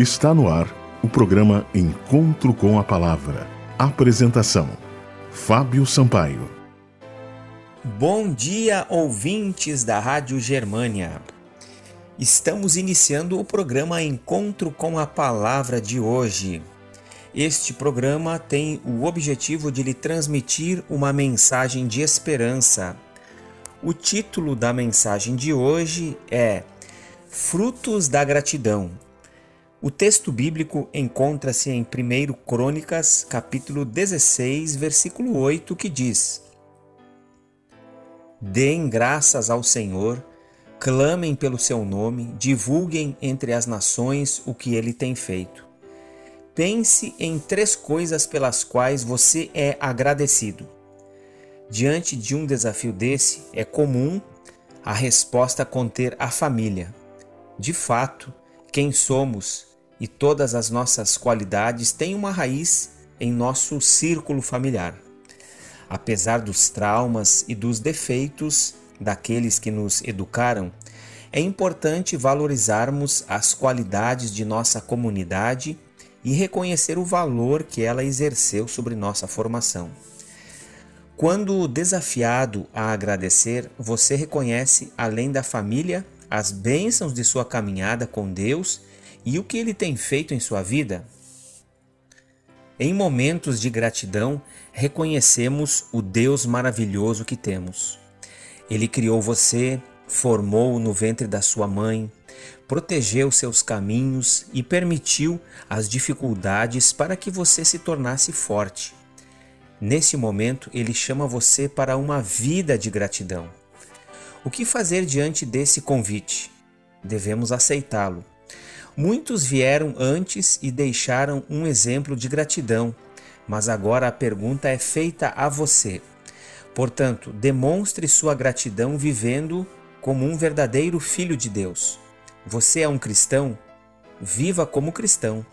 Está no ar o programa Encontro com a Palavra. Apresentação: Fábio Sampaio. Bom dia, ouvintes da Rádio Germânia. Estamos iniciando o programa Encontro com a Palavra de hoje. Este programa tem o objetivo de lhe transmitir uma mensagem de esperança. O título da mensagem de hoje é Frutos da Gratidão. O texto bíblico encontra-se em 1 Crônicas, capítulo 16, versículo 8, que diz: Deem graças ao Senhor, clamem pelo seu nome, divulguem entre as nações o que ele tem feito. Pense em três coisas pelas quais você é agradecido. Diante de um desafio desse, é comum a resposta conter a família. De fato, quem somos e todas as nossas qualidades têm uma raiz em nosso círculo familiar. Apesar dos traumas e dos defeitos daqueles que nos educaram, é importante valorizarmos as qualidades de nossa comunidade e reconhecer o valor que ela exerceu sobre nossa formação. Quando desafiado a agradecer, você reconhece, além da família, as bênçãos de sua caminhada com Deus e o que ele tem feito em sua vida? Em momentos de gratidão, reconhecemos o Deus maravilhoso que temos. Ele criou você, formou no ventre da sua mãe, protegeu seus caminhos e permitiu as dificuldades para que você se tornasse forte. Nesse momento, ele chama você para uma vida de gratidão. O que fazer diante desse convite? Devemos aceitá-lo. Muitos vieram antes e deixaram um exemplo de gratidão, mas agora a pergunta é feita a você. Portanto, demonstre sua gratidão vivendo como um verdadeiro filho de Deus. Você é um cristão? Viva como cristão.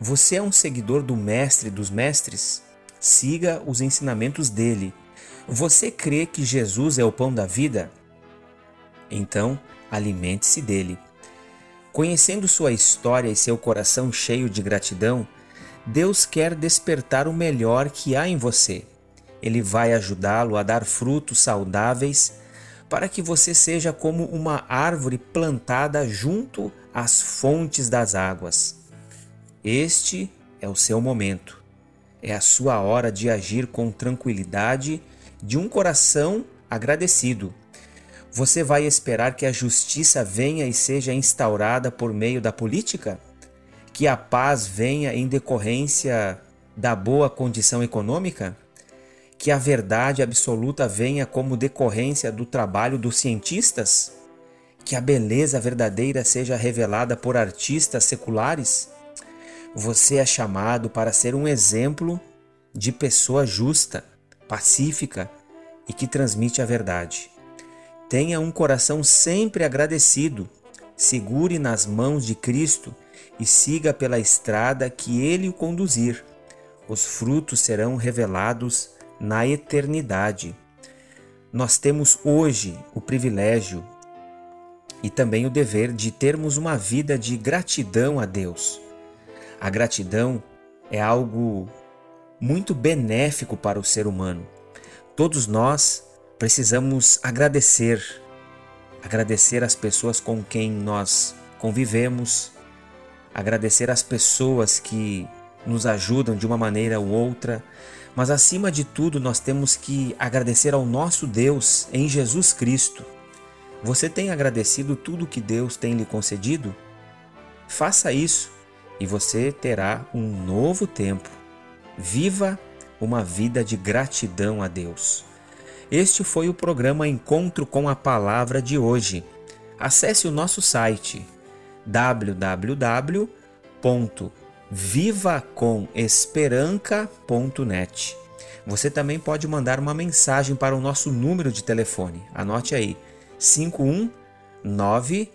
Você é um seguidor do Mestre dos Mestres? Siga os ensinamentos dele. Você crê que Jesus é o pão da vida? Então, alimente-se dele. Conhecendo sua história e seu coração cheio de gratidão, Deus quer despertar o melhor que há em você. Ele vai ajudá-lo a dar frutos saudáveis para que você seja como uma árvore plantada junto às fontes das águas. Este é o seu momento. É a sua hora de agir com tranquilidade, de um coração agradecido você vai esperar que a justiça venha e seja instaurada por meio da política? Que a paz venha em decorrência da boa condição econômica? Que a verdade absoluta venha como decorrência do trabalho dos cientistas? Que a beleza verdadeira seja revelada por artistas seculares? Você é chamado para ser um exemplo de pessoa justa, pacífica e que transmite a verdade. Tenha um coração sempre agradecido. Segure nas mãos de Cristo e siga pela estrada que Ele o conduzir. Os frutos serão revelados na eternidade. Nós temos hoje o privilégio e também o dever de termos uma vida de gratidão a Deus. A gratidão é algo muito benéfico para o ser humano. Todos nós precisamos agradecer, agradecer as pessoas com quem nós convivemos, agradecer as pessoas que nos ajudam de uma maneira ou outra, mas acima de tudo nós temos que agradecer ao nosso Deus em Jesus Cristo. Você tem agradecido tudo que Deus tem lhe concedido? Faça isso e você terá um novo tempo. Viva uma vida de gratidão a Deus. Este foi o programa Encontro com a Palavra de hoje. Acesse o nosso site www.vivacomesperanca.net. Você também pode mandar uma mensagem para o nosso número de telefone. Anote aí: 519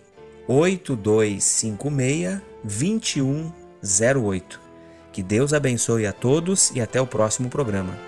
8256 2108. Que Deus abençoe a todos e até o próximo programa.